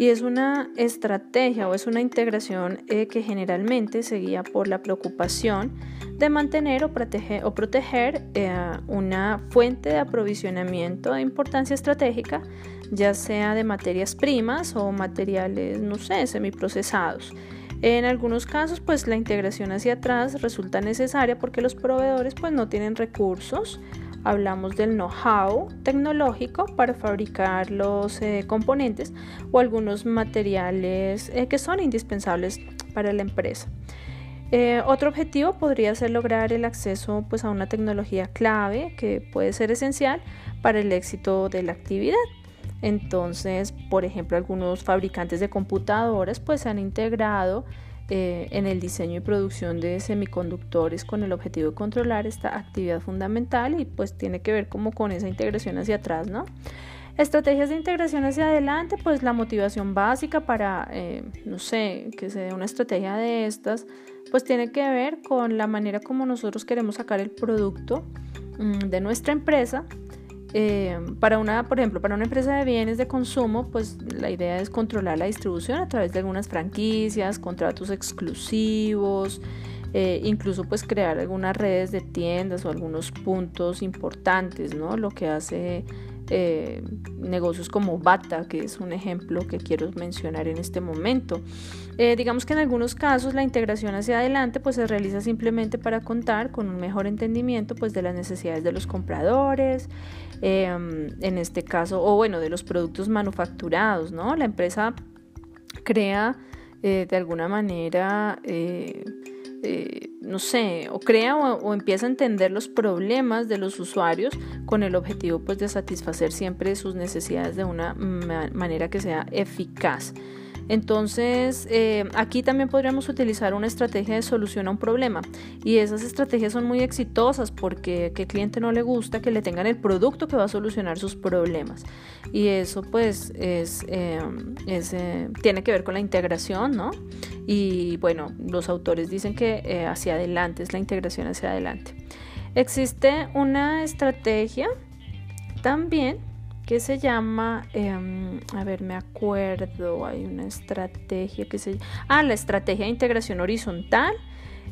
y es una estrategia o es una integración eh, que generalmente se guía por la preocupación de mantener o proteger, o proteger eh, una fuente de aprovisionamiento de importancia estratégica, ya sea de materias primas o materiales, no sé, semiprocesados. En algunos casos, pues la integración hacia atrás resulta necesaria porque los proveedores pues no tienen recursos. Hablamos del know-how tecnológico para fabricar los eh, componentes o algunos materiales eh, que son indispensables para la empresa. Eh, otro objetivo podría ser lograr el acceso pues, a una tecnología clave que puede ser esencial para el éxito de la actividad. Entonces, por ejemplo, algunos fabricantes de computadoras pues han integrado eh, en el diseño y producción de semiconductores con el objetivo de controlar esta actividad fundamental y pues tiene que ver como con esa integración hacia atrás, ¿no? Estrategias de integración hacia adelante, pues la motivación básica para, eh, no sé, que se dé una estrategia de estas, pues tiene que ver con la manera como nosotros queremos sacar el producto mm, de nuestra empresa eh, para una, por ejemplo, para una empresa de bienes de consumo, pues la idea es controlar la distribución a través de algunas franquicias, contratos exclusivos, eh, incluso pues crear algunas redes de tiendas o algunos puntos importantes, ¿no? Lo que hace eh, negocios como Bata, que es un ejemplo que quiero mencionar en este momento. Digamos que en algunos casos la integración hacia adelante pues se realiza simplemente para contar con un mejor entendimiento pues de las necesidades de los compradores, em, en este caso, o bueno, de los productos manufacturados, ¿no? La empresa crea eh, de alguna manera eh, no sé, o crea o, empieza a entender los problemas de los usuarios con el objetivo pues de satisfacer siempre sus necesidades de una manera que sea eficaz. Entonces, eh, aquí también podríamos utilizar una estrategia de solución a un problema. Y esas estrategias son muy exitosas porque qué cliente no le gusta que le tengan el producto que va a solucionar sus problemas. Y eso pues es, eh, eh, tiene que ver con la integración, ¿no? Y bueno, los autores dicen que hacia adelante es la integración hacia adelante. Existe una estrategia también que se llama, em, a ver, me acuerdo, hay una estrategia que se ah, la estrategia de integración horizontal,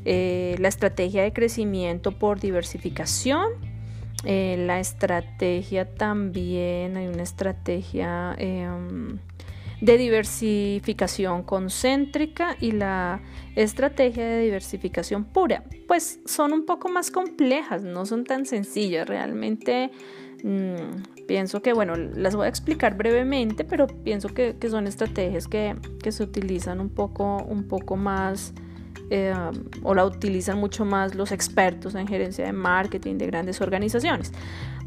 eh, la estrategia de crecimiento por diversificación, eh, la estrategia también, hay una estrategia em, de diversificación concéntrica y la estrategia de diversificación pura. Pues son un poco más complejas, no son tan sencillas, realmente Mm, pienso que, bueno, las voy a explicar brevemente, pero pienso que, son estrategias que, se utilizan un poco, un poco más eh, o la utilizan mucho más los expertos en gerencia de marketing de grandes organizaciones.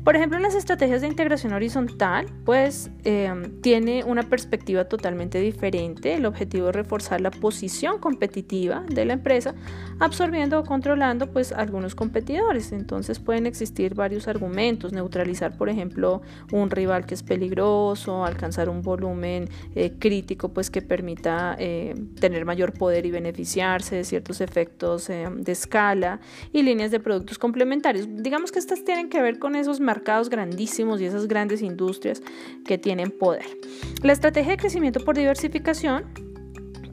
Por ejemplo, las estrategias de integración horizontal, pues em, tiene una perspectiva totalmente diferente. El objetivo es reforzar la posición competitiva de la empresa, absorbiendo o controlando pues algunos competidores. Entonces pueden existir varios argumentos, neutralizar, por ejemplo, un rival que es peligroso, alcanzar un volumen eh, crítico pues que permita eh, tener mayor poder y beneficiarse de ciertos efectos em, de escala y líneas de productos complementarios. Digamos que estas tienen que ver con esos mercados grandísimos y esas grandes industrias que tienen poder. La estrategia de crecimiento por diversificación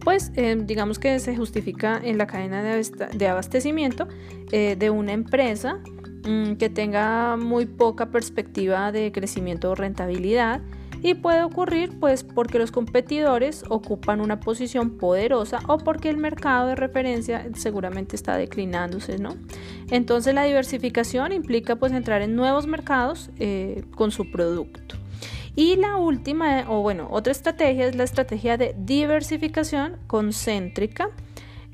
pues eh, digamos que se justifica en la cadena de abastecimiento eh, de una empresa mm, que tenga muy poca perspectiva de crecimiento o rentabilidad y puede ocurrir pues porque los competidores ocupan una posición poderosa o porque el mercado de referencia seguramente está declinándose, ¿no? Entonces la diversificación implica pues entrar en nuevos mercados eh, con su producto. Y la última, o bueno, otra estrategia es la estrategia de diversificación concéntrica.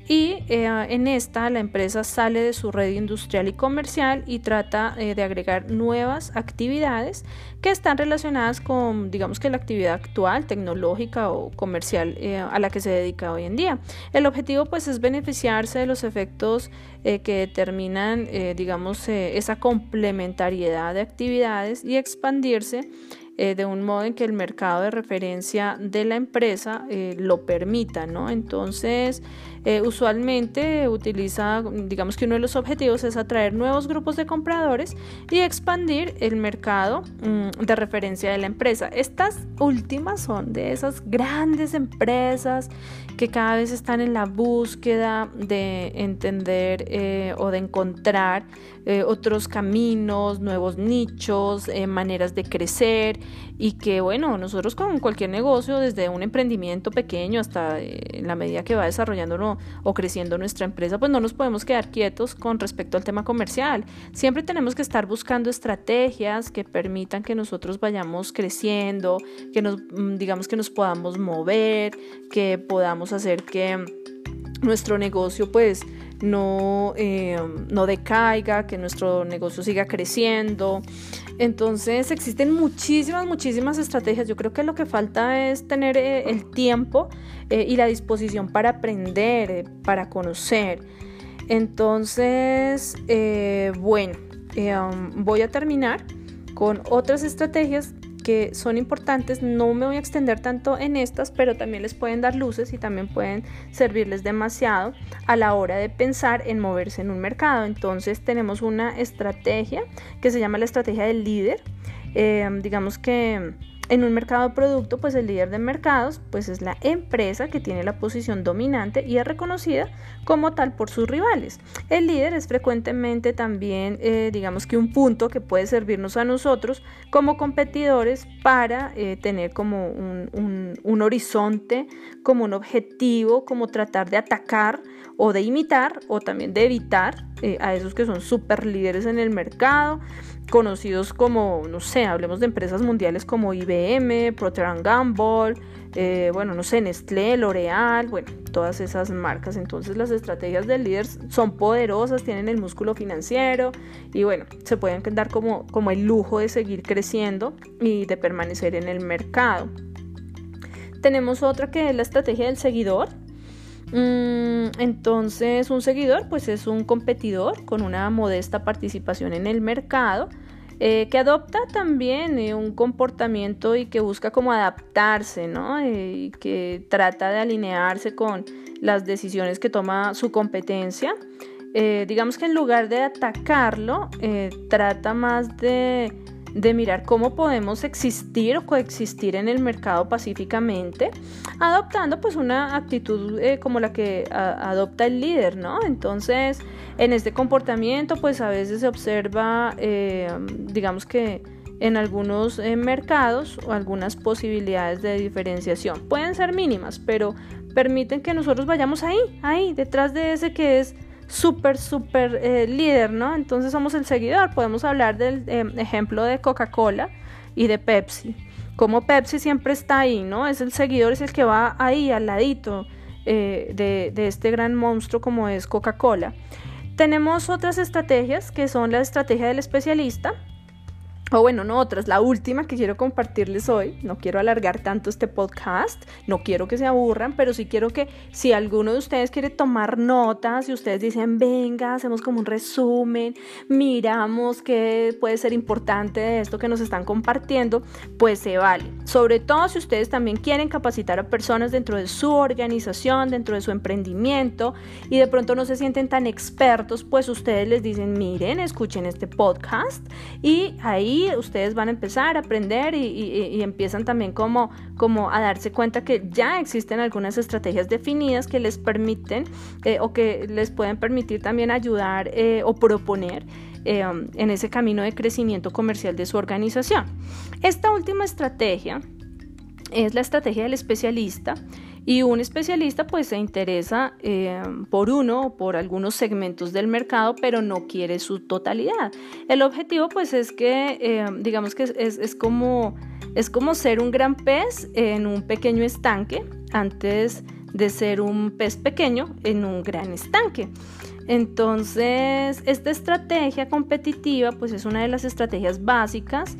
Y eh, en esta la empresa sale de su red industrial y comercial y trata eh, de agregar nuevas actividades que están relacionadas con, digamos que la actividad actual, tecnológica o comercial eh, a la que se dedica hoy en día. El objetivo pues es beneficiarse de los efectos que determinan, digamos, esa complementariedad de actividades y expandirse eh, de un modo en que el mercado de referencia de la empresa eh, lo permita, ¿no? Entonces, eh, usualmente utiliza, digamos que uno de los objetivos es atraer nuevos grupos de compradores y expandir el mercado mm, de referencia de la empresa. Estas últimas son de esas grandes empresas que cada vez están en la búsqueda de entender eh, o de encontrar eh, otros caminos, nuevos nichos, eh, maneras de crecer y que bueno, nosotros con cualquier negocio, desde un emprendimiento pequeño hasta la medida que va desarrollando o creciendo nuestra empresa, pues no nos podemos quedar quietos con respecto al tema comercial. Siempre tenemos que estar buscando estrategias que permitan que nosotros vayamos creciendo, que nos mm, digamos que nos podamos mover, que podamos hacer que nuestro negocio pues no, eh, no decaiga, que nuestro negocio siga creciendo. Entonces existen muchísimas, muchísimas estrategias. Yo creo que lo que falta es tener eh, el tiempo eh, y la disposición para aprender, para conocer. Entonces, bueno, um, voy a terminar con otras estrategias que son importantes. No me voy a extender tanto en estas, pero también les pueden dar luces y también pueden servirles demasiado a la hora de pensar en moverse en un mercado. Entonces tenemos una estrategia que se llama la estrategia del líder. Eh, digamos que en un mercado de producto, pues el líder de mercados, pues es la empresa que tiene la posición dominante y es reconocida como tal por sus rivales. El líder es frecuentemente también, eh, digamos que un punto que puede servirnos a nosotros como competidores para eh, tener como un, un horizonte, como un objetivo, como tratar de atacar o de imitar o también de evitar eh, a esos que son super líderes en el mercado, conocidos como, no sé, hablemos de empresas mundiales como IBM, Procter Gamble, eh, bueno, no sé, Nestlé, L'Oreal, bueno, todas esas marcas. Entonces las estrategias del líder son poderosas, tienen el músculo financiero y bueno, se pueden dar como, como el lujo de seguir creciendo y de permanecer en el mercado. Tenemos otra que es la estrategia del seguidor. Mm, entonces, un seguidor pues es un competidor con una modesta participación en el mercado eh, que adopta también eh, un comportamiento y que busca como adaptarse, ¿no? Eh, y que trata de alinearse con las decisiones que toma su competencia. digamos que en lugar de atacarlo, trata más de de mirar cómo podemos existir o coexistir en el mercado pacíficamente, adoptando pues una actitud eh, como la que adopta el líder, ¿no? Entonces, en este comportamiento pues a veces se observa, eh, digamos que en algunos eh, mercados o algunas posibilidades de diferenciación. Pueden ser mínimas, pero permiten que nosotros vayamos ahí, ahí, detrás de ese que es súper, súper eh, líder, ¿no? Entonces somos el seguidor. Podemos hablar del eh, ejemplo de Coca-Cola y de Pepsi. Como Pepsi siempre está ahí, ¿no? Es el seguidor, es el que va ahí al ladito eh, de, de este gran monstruo como es Coca-Cola. Tenemos otras estrategias que son la estrategia del especialista, o bueno, no otras, la última que quiero compartirles hoy, no quiero alargar tanto este podcast, no quiero que se aburran, pero sí quiero que si alguno de ustedes quiere tomar notas y ustedes dicen, venga, hacemos como un resumen, miramos qué puede ser importante de esto que nos están compartiendo, pues se vale. Sobre todo si ustedes también quieren capacitar a personas dentro de su organización, dentro de su emprendimiento y de pronto no se sienten tan expertos, pues ustedes les dicen, miren, escuchen este podcast y ahí ustedes van a empezar a aprender y, empiezan también como, como a darse cuenta que ya existen algunas estrategias definidas que les permiten eh, o que les pueden permitir también ayudar eh, o proponer eh, en ese camino de crecimiento comercial de su organización. Esta última estrategia es la estrategia del especialista y un especialista pues se interesa eh, por uno o por algunos segmentos del mercado, pero no quiere su totalidad. El objetivo pues es que, eh, digamos que es, como, es como ser un gran pez en un pequeño estanque antes de ser un pez pequeño en un gran estanque. Entonces, esta estrategia competitiva pues es una de las estrategias básicas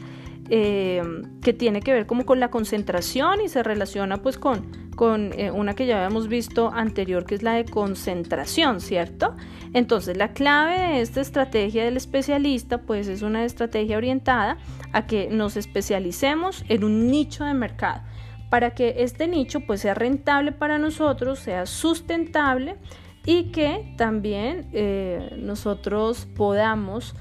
eh, que tiene que ver como con la concentración y se relaciona pues con, con eh, una que ya habíamos visto anterior que es la de concentración, ¿cierto? Entonces la clave de esta estrategia del especialista pues es una estrategia orientada a que nos especialicemos en un nicho de mercado para que este nicho pues sea rentable para nosotros, sea sustentable y que también eh, nosotros podamos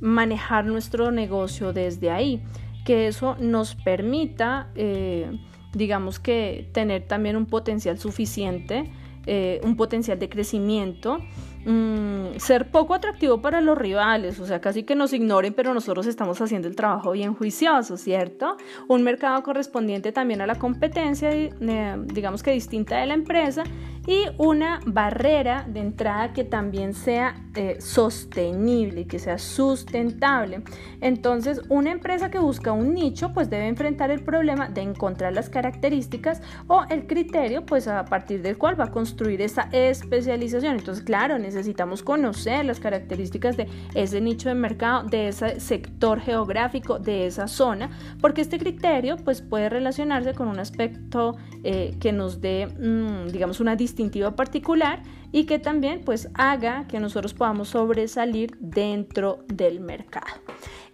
manejar nuestro negocio desde ahí que eso nos permita, eh, digamos que, tener también un potencial suficiente, eh, un potencial de crecimiento Mm, ser poco atractivo para los rivales, o sea, casi que nos ignoren, pero nosotros estamos haciendo el trabajo bien juicioso, ¿cierto? Un mercado correspondiente también a la competencia, eh, digamos que distinta de la empresa, y una barrera de entrada que también sea eh, sostenible, que sea sustentable. Entonces, una empresa que busca un nicho, pues debe enfrentar el problema de encontrar las características o el criterio, pues a partir del cual va a construir esa especialización. Entonces, claro, necesitamos conocer las características de ese nicho de mercado, de ese sector geográfico, de esa zona, porque este criterio pues puede relacionarse con un aspecto eh, que nos dé, mm, digamos, una distintiva particular y que también pues haga que nosotros podamos sobresalir dentro del mercado.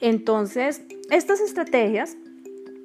Entonces, estas estrategias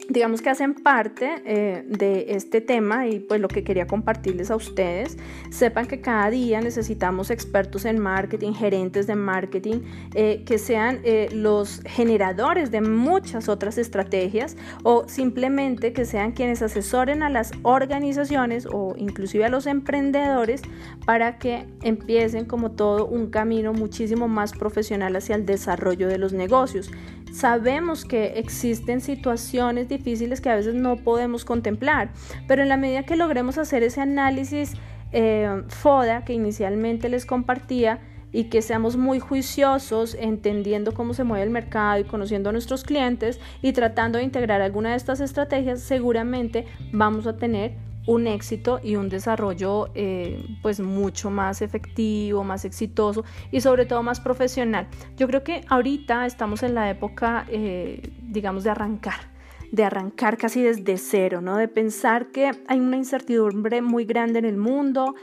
digamos que hacen parte eh, de este tema y pues lo que quería compartirles a ustedes. Sepan que cada día necesitamos expertos en marketing, gerentes de marketing, eh, que sean eh, los generadores de muchas otras estrategias o simplemente que sean quienes asesoren a las organizaciones o inclusive a los emprendedores para que empiecen como todo un camino muchísimo más profesional hacia el desarrollo de los negocios. Sabemos que existen situaciones difíciles que a veces no podemos contemplar, pero en la medida que logremos hacer ese análisis eh, FODA que inicialmente les compartía, y que seamos muy juiciosos entendiendo cómo se mueve el mercado y conociendo a nuestros clientes y tratando de integrar alguna de estas estrategias, seguramente vamos a tener un éxito y un desarrollo eh, pues mucho más efectivo, más exitoso y sobre todo más profesional. Yo creo que ahorita estamos en la época, eh, digamos, de arrancar de arrancar casi desde cero, ¿no? De pensar que hay una incertidumbre muy grande en el mundo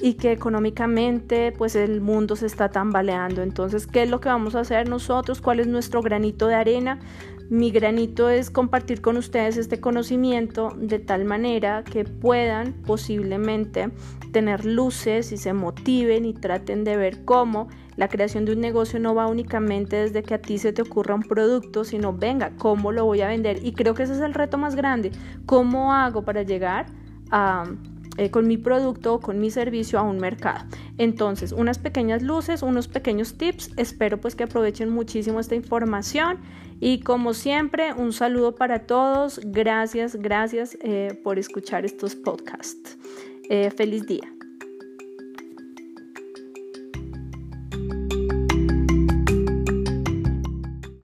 y que económicamente pues el mundo se está tambaleando. Entonces, ¿qué es lo que vamos a hacer nosotros? ¿Cuál es nuestro granito de arena? Mi granito es compartir con ustedes este conocimiento de tal manera que puedan posiblemente tener luces y se motiven y traten de ver cómo la creación de un negocio no va únicamente desde que a ti se te ocurra un producto, sino venga, ¿cómo lo voy a vender? Y creo que ese es el reto más grande. ¿Cómo hago para llegar a eh, con mi producto o con mi servicio a un mercado. Entonces, unas pequeñas luces, unos pequeños tips. Espero pues que aprovechen muchísimo esta información y como siempre, un saludo para todos. Gracias, gracias eh, por escuchar estos podcasts. Eh, feliz día.